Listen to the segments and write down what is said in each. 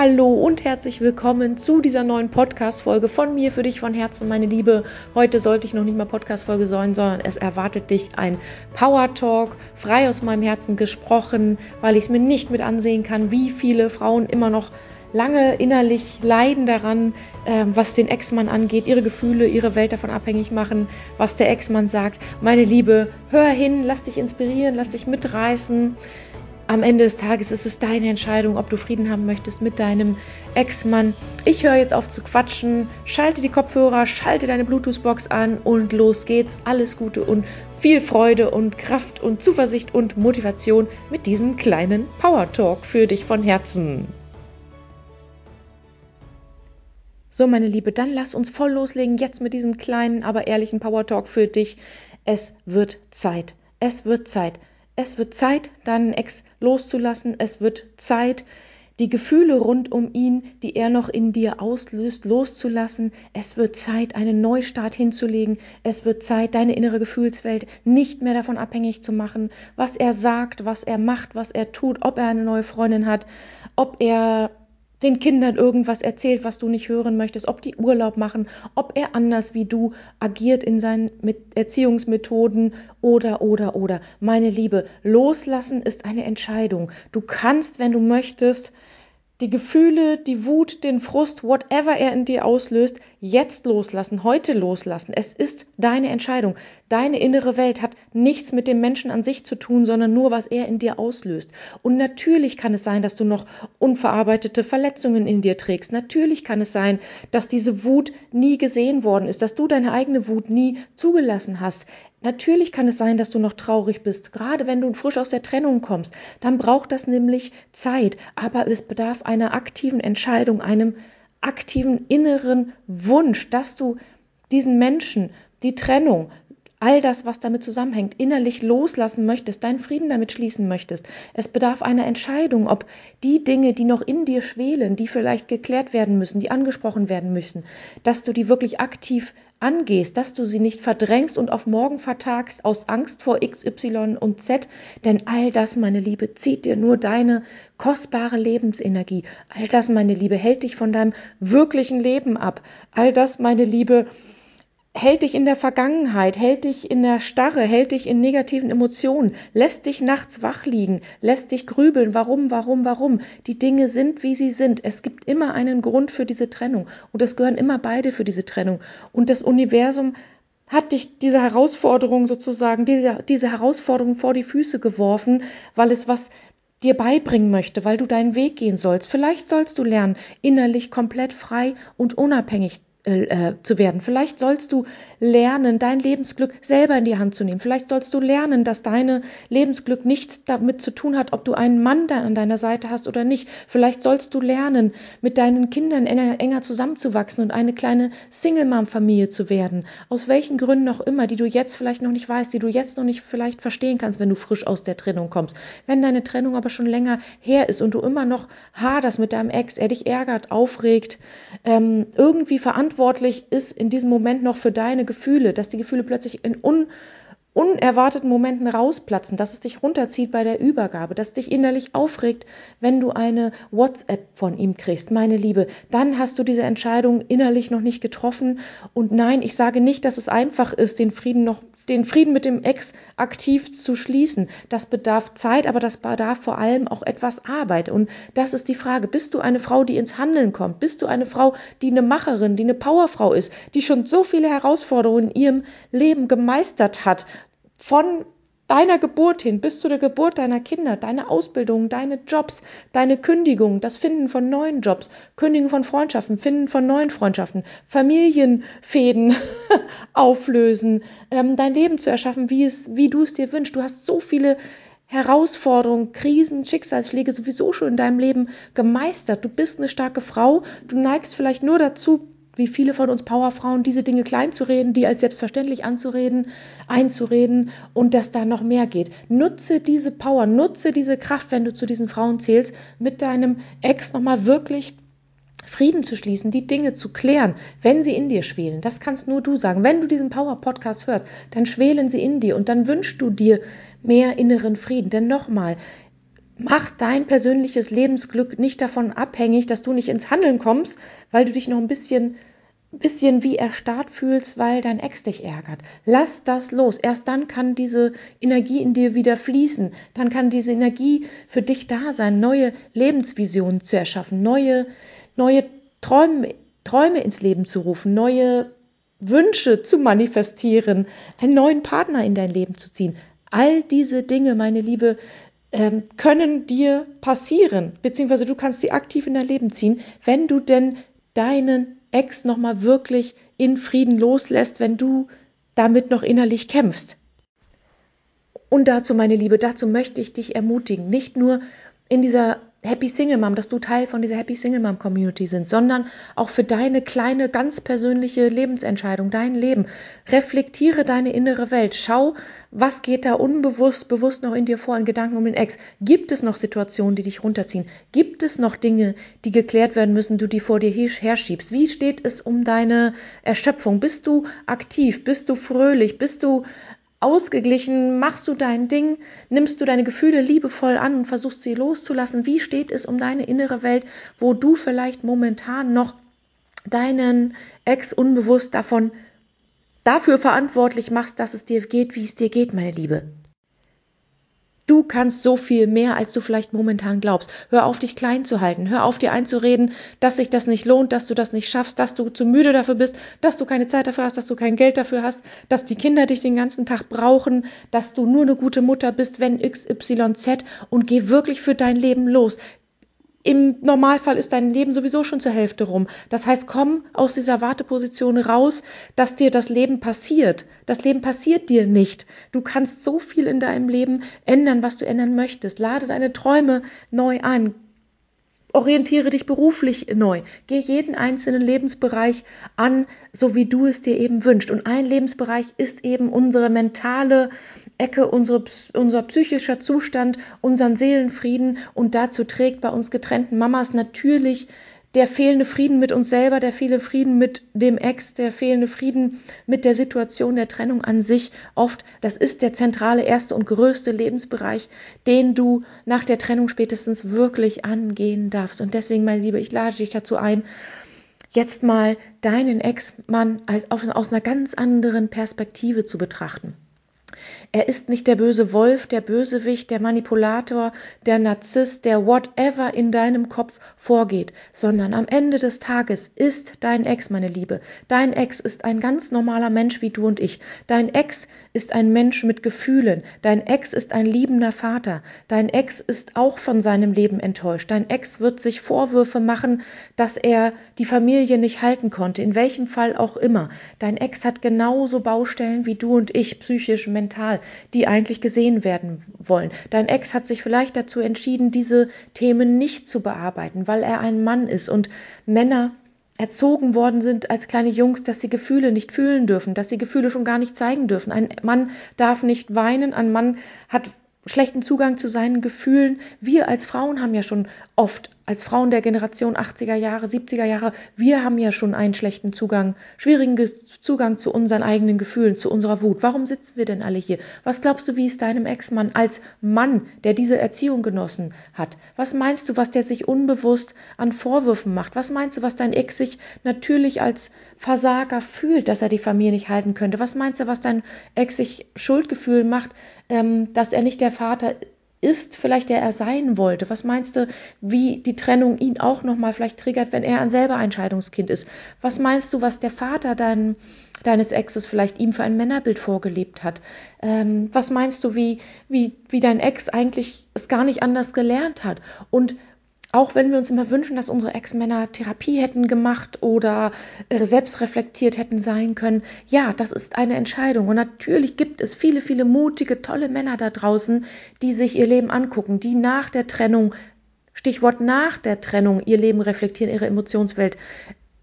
Hallo und herzlich willkommen zu dieser neuen Podcast-Folge von mir für dich von Herzen, meine Liebe. Heute sollte ich noch nicht mal Podcast-Folge sein, sondern es erwartet dich ein Power Talk, frei aus meinem Herzen gesprochen, weil ich es mir nicht mit ansehen kann, wie viele Frauen immer noch lange innerlich leiden daran, äh, was den Ex-Mann angeht, ihre Gefühle, ihre Welt davon abhängig machen, was der Ex-Mann sagt. Meine Liebe, hör hin, lass dich inspirieren, lass dich mitreißen am Ende des Tages ist es deine Entscheidung, ob du Frieden haben möchtest mit deinem Ex-Mann. Ich höre jetzt auf zu quatschen, schalte die Kopfhörer, schalte deine Bluetooth-Box an und los geht's. Alles Gute und viel Freude und Kraft und Zuversicht und Motivation mit diesem kleinen Power Talk für dich von Herzen. So, meine Liebe, dann lass uns voll loslegen jetzt mit diesem kleinen, aber ehrlichen Power Talk für dich. Es wird Zeit. Es wird Zeit. Es wird Zeit, deinen Ex loszulassen. Es wird Zeit, die Gefühle rund um ihn, die er noch in dir auslöst, loszulassen. Es wird Zeit, einen Neustart hinzulegen. Es wird Zeit, deine innere Gefühlswelt nicht mehr davon abhängig zu machen, was er sagt, was er macht, was er tut, ob er eine neue Freundin hat, ob er den Kindern irgendwas erzählt, was du nicht hören möchtest, ob die Urlaub machen, ob er anders wie du agiert in seinen Erziehungsmethoden oder, oder, oder. Meine Liebe, loslassen ist eine Entscheidung. Du kannst, wenn du möchtest, die Gefühle, die Wut, den Frust, whatever er in dir auslöst, jetzt loslassen, heute loslassen. Es ist deine Entscheidung. Deine innere Welt hat nichts mit dem Menschen an sich zu tun, sondern nur, was er in dir auslöst. Und natürlich kann es sein, dass du noch unverarbeitete Verletzungen in dir trägst. Natürlich kann es sein, dass diese Wut nie gesehen worden ist, dass du deine eigene Wut nie zugelassen hast. Natürlich kann es sein, dass du noch traurig bist, gerade wenn du frisch aus der Trennung kommst. Dann braucht das nämlich Zeit, aber es bedarf einer aktiven Entscheidung, einem aktiven inneren Wunsch, dass du diesen Menschen, die Trennung, all das, was damit zusammenhängt, innerlich loslassen möchtest, deinen Frieden damit schließen möchtest. Es bedarf einer Entscheidung, ob die Dinge, die noch in dir schwelen, die vielleicht geklärt werden müssen, die angesprochen werden müssen, dass du die wirklich aktiv angehst, dass du sie nicht verdrängst und auf morgen vertagst aus Angst vor X, Y und Z, denn all das, meine Liebe, zieht dir nur deine kostbare Lebensenergie. All das, meine Liebe, hält dich von deinem wirklichen Leben ab. All das, meine Liebe, hält dich in der Vergangenheit, hält dich in der Starre, hält dich in negativen Emotionen, lässt dich nachts wach liegen, lässt dich grübeln, warum, warum, warum. Die Dinge sind, wie sie sind. Es gibt immer einen Grund für diese Trennung und es gehören immer beide für diese Trennung. Und das Universum hat dich diese Herausforderung sozusagen, diese, diese Herausforderung vor die Füße geworfen, weil es was dir beibringen möchte, weil du deinen Weg gehen sollst. Vielleicht sollst du lernen, innerlich komplett frei und unabhängig äh, zu werden. Vielleicht sollst du lernen, dein Lebensglück selber in die Hand zu nehmen. Vielleicht sollst du lernen, dass deine Lebensglück nichts damit zu tun hat, ob du einen Mann da an deiner Seite hast oder nicht. Vielleicht sollst du lernen, mit deinen Kindern enger, enger zusammenzuwachsen und eine kleine Single-Mom-Familie zu werden. Aus welchen Gründen auch immer, die du jetzt vielleicht noch nicht weißt, die du jetzt noch nicht vielleicht verstehen kannst, wenn du frisch aus der Trennung kommst. Wenn deine Trennung aber schon länger her ist und du immer noch haderst mit deinem Ex, er dich ärgert, aufregt, ähm, irgendwie verantwortlich verantwortlich ist in diesem Moment noch für deine Gefühle, dass die Gefühle plötzlich in un unerwarteten Momenten rausplatzen, dass es dich runterzieht bei der Übergabe, dass dich innerlich aufregt, wenn du eine WhatsApp von ihm kriegst, meine Liebe, dann hast du diese Entscheidung innerlich noch nicht getroffen. Und nein, ich sage nicht, dass es einfach ist, den Frieden noch den Frieden mit dem Ex aktiv zu schließen. Das bedarf Zeit, aber das bedarf vor allem auch etwas Arbeit. Und das ist die Frage. Bist du eine Frau, die ins Handeln kommt? Bist du eine Frau, die eine Macherin, die eine Powerfrau ist, die schon so viele Herausforderungen in ihrem Leben gemeistert hat? Von deiner Geburt hin, bis zu der Geburt deiner Kinder, deine Ausbildung, deine Jobs, deine Kündigung, das Finden von neuen Jobs, Kündigen von Freundschaften, Finden von neuen Freundschaften, Familienfäden auflösen, ähm, dein Leben zu erschaffen, wie es, wie du es dir wünschst. Du hast so viele Herausforderungen, Krisen, Schicksalsschläge sowieso schon in deinem Leben gemeistert. Du bist eine starke Frau. Du neigst vielleicht nur dazu, wie viele von uns Powerfrauen, diese Dinge kleinzureden, die als selbstverständlich anzureden, einzureden und dass da noch mehr geht. Nutze diese Power, nutze diese Kraft, wenn du zu diesen Frauen zählst, mit deinem Ex nochmal wirklich Frieden zu schließen, die Dinge zu klären, wenn sie in dir schwelen. Das kannst nur du sagen. Wenn du diesen Power-Podcast hörst, dann schwelen sie in dir und dann wünschst du dir mehr inneren Frieden. Denn nochmal, mach dein persönliches Lebensglück nicht davon abhängig, dass du nicht ins Handeln kommst, weil du dich noch ein bisschen bisschen wie erstarrt fühlst, weil dein Ex dich ärgert. Lass das los. Erst dann kann diese Energie in dir wieder fließen. Dann kann diese Energie für dich da sein, neue Lebensvisionen zu erschaffen, neue, neue Träume, Träume ins Leben zu rufen, neue Wünsche zu manifestieren, einen neuen Partner in dein Leben zu ziehen. All diese Dinge, meine Liebe, ähm, können dir passieren, beziehungsweise du kannst sie aktiv in dein Leben ziehen, wenn du denn deinen Ex nochmal wirklich in Frieden loslässt, wenn du damit noch innerlich kämpfst. Und dazu, meine Liebe, dazu möchte ich dich ermutigen, nicht nur in dieser Happy Single Mom, dass du Teil von dieser Happy Single Mom Community sind, sondern auch für deine kleine, ganz persönliche Lebensentscheidung, dein Leben. Reflektiere deine innere Welt. Schau, was geht da unbewusst, bewusst noch in dir vor, in Gedanken um den Ex. Gibt es noch Situationen, die dich runterziehen? Gibt es noch Dinge, die geklärt werden müssen, du die vor dir herschiebst? Wie steht es um deine Erschöpfung? Bist du aktiv? Bist du fröhlich? Bist du ausgeglichen, machst du dein Ding, nimmst du deine Gefühle liebevoll an und versuchst sie loszulassen. Wie steht es um deine innere Welt, wo du vielleicht momentan noch deinen Ex unbewusst davon dafür verantwortlich machst, dass es dir geht, wie es dir geht, meine Liebe. Du kannst so viel mehr, als du vielleicht momentan glaubst. Hör auf, dich klein zu halten. Hör auf, dir einzureden, dass sich das nicht lohnt, dass du das nicht schaffst, dass du zu müde dafür bist, dass du keine Zeit dafür hast, dass du kein Geld dafür hast, dass die Kinder dich den ganzen Tag brauchen, dass du nur eine gute Mutter bist, wenn XYZ und geh wirklich für dein Leben los. Im Normalfall ist dein Leben sowieso schon zur Hälfte rum. Das heißt, komm aus dieser Warteposition raus, dass dir das Leben passiert. Das Leben passiert dir nicht. Du kannst so viel in deinem Leben ändern, was du ändern möchtest. Lade deine Träume neu an. Orientiere dich beruflich neu. Geh jeden einzelnen Lebensbereich an, so wie du es dir eben wünschst. Und ein Lebensbereich ist eben unsere mentale Ecke, unsere, unser psychischer Zustand, unseren Seelenfrieden. Und dazu trägt bei uns getrennten Mamas natürlich der fehlende Frieden mit uns selber, der fehlende Frieden mit dem Ex, der fehlende Frieden mit der Situation der Trennung an sich oft, das ist der zentrale erste und größte Lebensbereich, den du nach der Trennung spätestens wirklich angehen darfst. Und deswegen, meine Liebe, ich lade dich dazu ein, jetzt mal deinen Ex-Mann aus einer ganz anderen Perspektive zu betrachten. Er ist nicht der böse Wolf, der Bösewicht, der Manipulator, der Narzisst, der whatever in deinem Kopf vorgeht, sondern am Ende des Tages ist dein Ex, meine Liebe. Dein Ex ist ein ganz normaler Mensch wie du und ich. Dein Ex ist ein Mensch mit Gefühlen. Dein Ex ist ein liebender Vater. Dein Ex ist auch von seinem Leben enttäuscht. Dein Ex wird sich Vorwürfe machen, dass er die Familie nicht halten konnte, in welchem Fall auch immer. Dein Ex hat genauso Baustellen wie du und ich, psychisch, mental die eigentlich gesehen werden wollen. Dein Ex hat sich vielleicht dazu entschieden, diese Themen nicht zu bearbeiten, weil er ein Mann ist und Männer erzogen worden sind als kleine Jungs, dass sie Gefühle nicht fühlen dürfen, dass sie Gefühle schon gar nicht zeigen dürfen. Ein Mann darf nicht weinen, ein Mann hat schlechten Zugang zu seinen Gefühlen. Wir als Frauen haben ja schon oft als Frauen der Generation 80er Jahre, 70er Jahre, wir haben ja schon einen schlechten Zugang, schwierigen Zugang zu unseren eigenen Gefühlen, zu unserer Wut. Warum sitzen wir denn alle hier? Was glaubst du, wie es deinem Ex-Mann als Mann, der diese Erziehung genossen hat? Was meinst du, was der sich unbewusst an Vorwürfen macht? Was meinst du, was dein Ex sich natürlich als Versager fühlt, dass er die Familie nicht halten könnte? Was meinst du, was dein Ex sich Schuldgefühl macht, ähm, dass er nicht der Vater ist vielleicht der er sein wollte? Was meinst du, wie die Trennung ihn auch nochmal vielleicht triggert, wenn er ein selber ein Scheidungskind ist? Was meinst du, was der Vater dein, deines Exes vielleicht ihm für ein Männerbild vorgelebt hat? Ähm, was meinst du, wie, wie, wie dein Ex eigentlich es gar nicht anders gelernt hat? Und auch wenn wir uns immer wünschen, dass unsere Ex-Männer Therapie hätten gemacht oder äh, selbst reflektiert hätten sein können, ja, das ist eine Entscheidung. Und natürlich gibt es viele, viele mutige, tolle Männer da draußen, die sich ihr Leben angucken, die nach der Trennung, Stichwort nach der Trennung, ihr Leben reflektieren, ihre Emotionswelt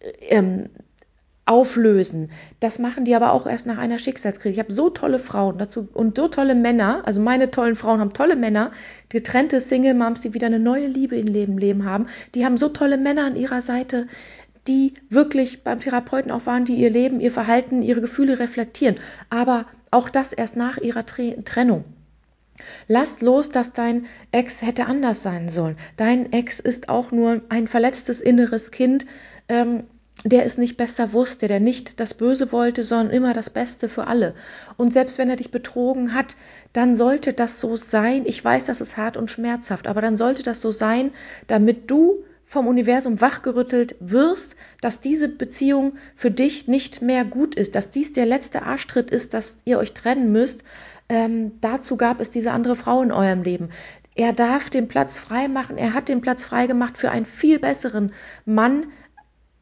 äh, ähm, auflösen. Das machen die aber auch erst nach einer Schicksalskrise. Ich habe so tolle Frauen dazu und so tolle Männer, also meine tollen Frauen haben tolle Männer, getrennte Single Moms, die wieder eine neue Liebe in Leben Leben haben. Die haben so tolle Männer an ihrer Seite, die wirklich beim Therapeuten auch waren, die ihr Leben, ihr Verhalten, ihre Gefühle reflektieren. Aber auch das erst nach ihrer Trennung. Lass los, dass dein Ex hätte anders sein sollen. Dein Ex ist auch nur ein verletztes inneres Kind, ähm, der es nicht besser wusste, der nicht das Böse wollte, sondern immer das Beste für alle. Und selbst wenn er dich betrogen hat, dann sollte das so sein. Ich weiß, das ist hart und schmerzhaft, aber dann sollte das so sein, damit du vom Universum wachgerüttelt wirst, dass diese Beziehung für dich nicht mehr gut ist, dass dies der letzte Arschtritt ist, dass ihr euch trennen müsst. Ähm, dazu gab es diese andere Frau in eurem Leben. Er darf den Platz frei machen. Er hat den Platz frei gemacht für einen viel besseren Mann,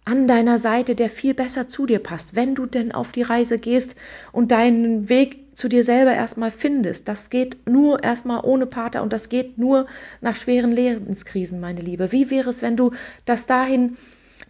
an deiner Seite, der viel besser zu dir passt, wenn du denn auf die Reise gehst und deinen Weg zu dir selber erstmal findest. Das geht nur erstmal ohne Pater und das geht nur nach schweren Lebenskrisen, meine Liebe. Wie wäre es, wenn du das dahin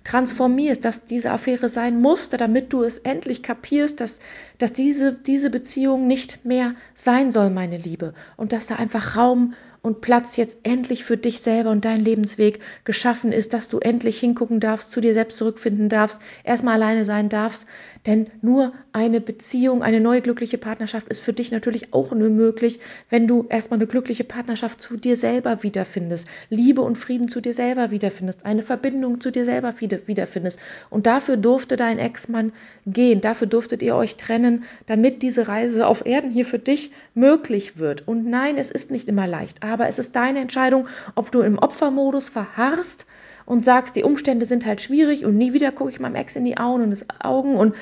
transformierst, dass diese Affäre sein musste, damit du es endlich kapierst, dass, dass diese, diese Beziehung nicht mehr sein soll, meine Liebe. Und dass da einfach Raum und Platz jetzt endlich für dich selber und deinen Lebensweg geschaffen ist, dass du endlich hingucken darfst, zu dir selbst zurückfinden darfst, erstmal alleine sein darfst. Denn nur eine Beziehung, eine neue glückliche Partnerschaft ist für dich natürlich auch nur möglich, wenn du erstmal eine glückliche Partnerschaft zu dir selber wiederfindest, Liebe und Frieden zu dir selber wiederfindest, eine Verbindung zu dir selber wiederfindest. Und dafür durfte dein Ex-Mann gehen, dafür durftet ihr euch trennen, damit diese Reise auf Erden hier für dich möglich wird. Und nein, es ist nicht immer leicht aber es ist deine Entscheidung, ob du im Opfermodus verharrst und sagst, die Umstände sind halt schwierig und nie wieder gucke ich meinem Ex in die Augen und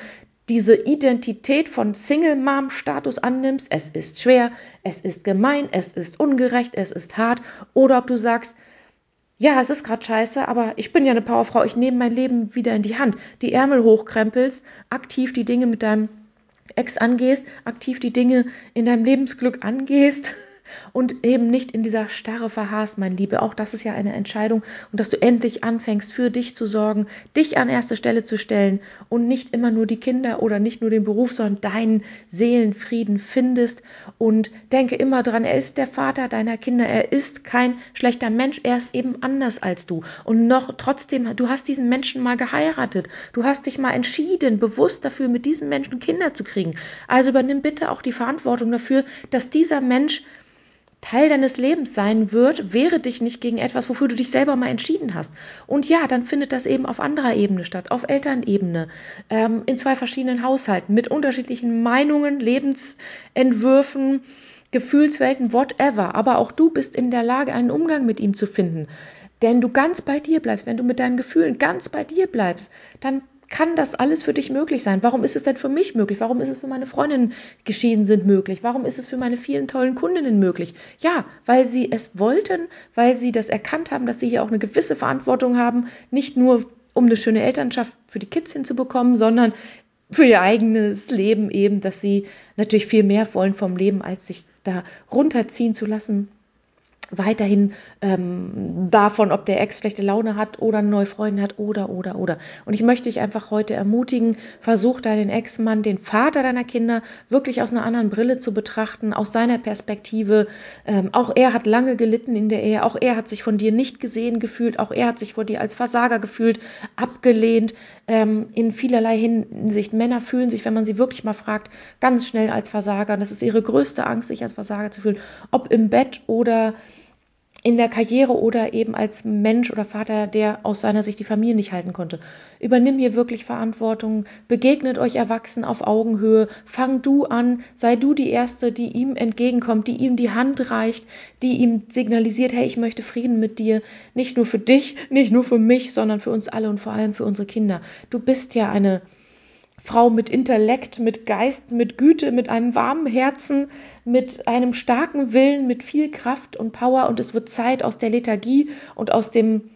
diese Identität von Single-Mom-Status annimmst, es ist schwer, es ist gemein, es ist ungerecht, es ist hart, oder ob du sagst, ja, es ist gerade scheiße, aber ich bin ja eine Powerfrau, ich nehme mein Leben wieder in die Hand, die Ärmel hochkrempelst, aktiv die Dinge mit deinem Ex angehst, aktiv die Dinge in deinem Lebensglück angehst und eben nicht in dieser Starre verharrst, mein Liebe. Auch das ist ja eine Entscheidung. Und dass du endlich anfängst, für dich zu sorgen, dich an erste Stelle zu stellen und nicht immer nur die Kinder oder nicht nur den Beruf, sondern deinen Seelenfrieden findest. Und denke immer dran, er ist der Vater deiner Kinder, er ist kein schlechter Mensch, er ist eben anders als du. Und noch trotzdem, du hast diesen Menschen mal geheiratet, du hast dich mal entschieden, bewusst dafür, mit diesem Menschen Kinder zu kriegen. Also übernimm bitte auch die Verantwortung dafür, dass dieser Mensch Teil deines Lebens sein wird, wehre dich nicht gegen etwas, wofür du dich selber mal entschieden hast. Und ja, dann findet das eben auf anderer Ebene statt, auf Elternebene, ähm, in zwei verschiedenen Haushalten, mit unterschiedlichen Meinungen, Lebensentwürfen, Gefühlswelten, whatever. Aber auch du bist in der Lage, einen Umgang mit ihm zu finden. Denn du ganz bei dir bleibst, wenn du mit deinen Gefühlen ganz bei dir bleibst, dann kann das alles für dich möglich sein? Warum ist es denn für mich möglich? Warum ist es für meine Freundinnen geschieden sind möglich? Warum ist es für meine vielen tollen Kundinnen möglich? Ja, weil sie es wollten, weil sie das erkannt haben, dass sie hier auch eine gewisse Verantwortung haben, nicht nur um eine schöne Elternschaft für die Kids hinzubekommen, sondern für ihr eigenes Leben eben, dass sie natürlich viel mehr wollen vom Leben, als sich da runterziehen zu lassen weiterhin ähm, davon, ob der Ex schlechte Laune hat oder eine neue Freundin hat oder, oder, oder. Und ich möchte dich einfach heute ermutigen, versuch deinen Ex-Mann, den Vater deiner Kinder, wirklich aus einer anderen Brille zu betrachten, aus seiner Perspektive. Ähm, auch er hat lange gelitten in der Ehe, auch er hat sich von dir nicht gesehen gefühlt, auch er hat sich vor dir als Versager gefühlt, abgelehnt, ähm, in vielerlei Hinsicht. Männer fühlen sich, wenn man sie wirklich mal fragt, ganz schnell als Versager. Das ist ihre größte Angst, sich als Versager zu fühlen, ob im Bett oder in der Karriere oder eben als Mensch oder Vater, der aus seiner Sicht die Familie nicht halten konnte. Übernimm hier wirklich Verantwortung, begegnet euch erwachsen auf Augenhöhe, fang du an, sei du die Erste, die ihm entgegenkommt, die ihm die Hand reicht, die ihm signalisiert, hey, ich möchte Frieden mit dir, nicht nur für dich, nicht nur für mich, sondern für uns alle und vor allem für unsere Kinder. Du bist ja eine Frau mit Intellekt, mit Geist, mit Güte, mit einem warmen Herzen, mit einem starken Willen, mit viel Kraft und Power. Und es wird Zeit aus der Lethargie und aus dem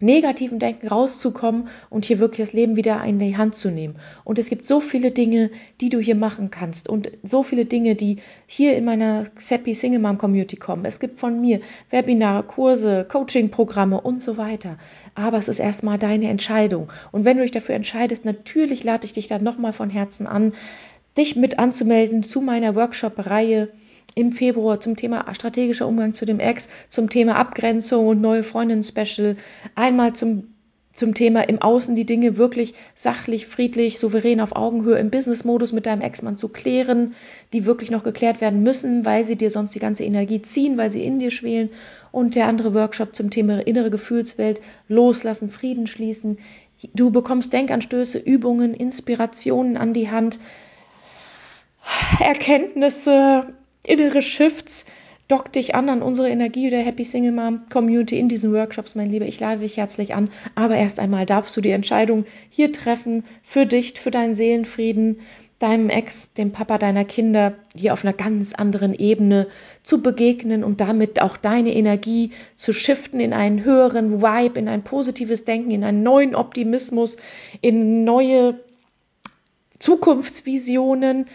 negativen Denken rauszukommen und hier wirklich das Leben wieder in die Hand zu nehmen. Und es gibt so viele Dinge, die du hier machen kannst und so viele Dinge, die hier in meiner Seppi Single Mom Community kommen. Es gibt von mir Webinare, Kurse, Coaching-Programme und so weiter. Aber es ist erstmal deine Entscheidung. Und wenn du dich dafür entscheidest, natürlich lade ich dich dann nochmal von Herzen an, dich mit anzumelden zu meiner Workshop-Reihe im Februar zum Thema strategischer Umgang zu dem Ex, zum Thema Abgrenzung und neue Freundinnen-Special, einmal zum zum Thema im Außen die Dinge wirklich sachlich, friedlich, souverän auf Augenhöhe im Business-Modus mit deinem Ex-Mann zu klären, die wirklich noch geklärt werden müssen, weil sie dir sonst die ganze Energie ziehen, weil sie in dir schwelen. Und der andere Workshop zum Thema innere Gefühlswelt, loslassen, Frieden schließen. Du bekommst Denkanstöße, Übungen, Inspirationen an die Hand, Erkenntnisse, innere Shifts, Dock dich an an unsere Energie der Happy Single Mom Community in diesen Workshops, mein Lieber. Ich lade dich herzlich an. Aber erst einmal darfst du die Entscheidung hier treffen für dich, für deinen Seelenfrieden, deinem Ex, dem Papa deiner Kinder, hier auf einer ganz anderen Ebene zu begegnen und damit auch deine Energie zu shiften in einen höheren Vibe, in ein positives Denken, in einen neuen Optimismus, in neue Zukunftsvisionen,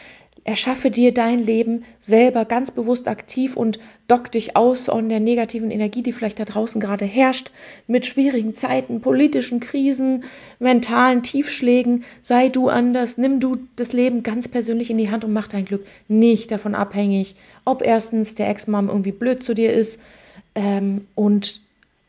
Erschaffe dir dein Leben selber ganz bewusst aktiv und dock dich aus an der negativen Energie, die vielleicht da draußen gerade herrscht, mit schwierigen Zeiten, politischen Krisen, mentalen Tiefschlägen. Sei du anders, nimm du das Leben ganz persönlich in die Hand und mach dein Glück nicht davon abhängig, ob erstens der Ex-Mom irgendwie blöd zu dir ist ähm, und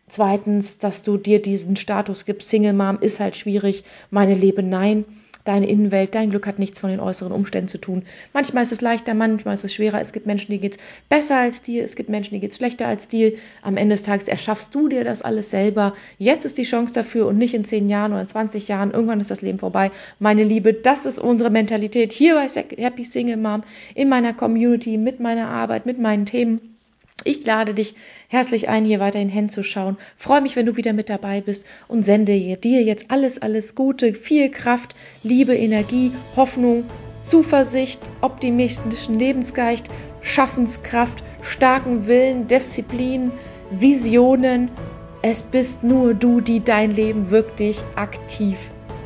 zweitens, dass du dir diesen Status gibst, Single Mom ist halt schwierig, meine Lebe nein deine Innenwelt, dein Glück hat nichts von den äußeren Umständen zu tun. Manchmal ist es leichter, manchmal ist es schwerer. Es gibt Menschen, die geht es besser als dir, es gibt Menschen, die geht es schlechter als dir. Am Ende des Tages erschaffst du dir das alles selber. Jetzt ist die Chance dafür und nicht in 10 Jahren oder 20 Jahren. Irgendwann ist das Leben vorbei. Meine Liebe, das ist unsere Mentalität hier bei Happy Single Mom, in meiner Community, mit meiner Arbeit, mit meinen Themen. Ich lade dich herzlich ein, hier weiterhin hinzuschauen. Freue mich, wenn du wieder mit dabei bist und sende dir jetzt alles, alles Gute, viel Kraft, Liebe, Energie, Hoffnung, Zuversicht, optimistischen Lebensgeist, Schaffenskraft, starken Willen, Disziplin, Visionen. Es bist nur du, die dein Leben wirklich aktiv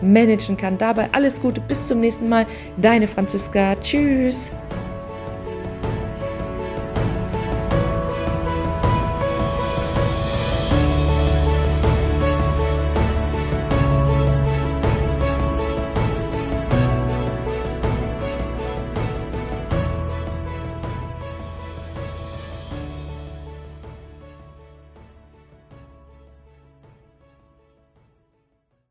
managen kann. Dabei alles Gute, bis zum nächsten Mal. Deine Franziska. Tschüss.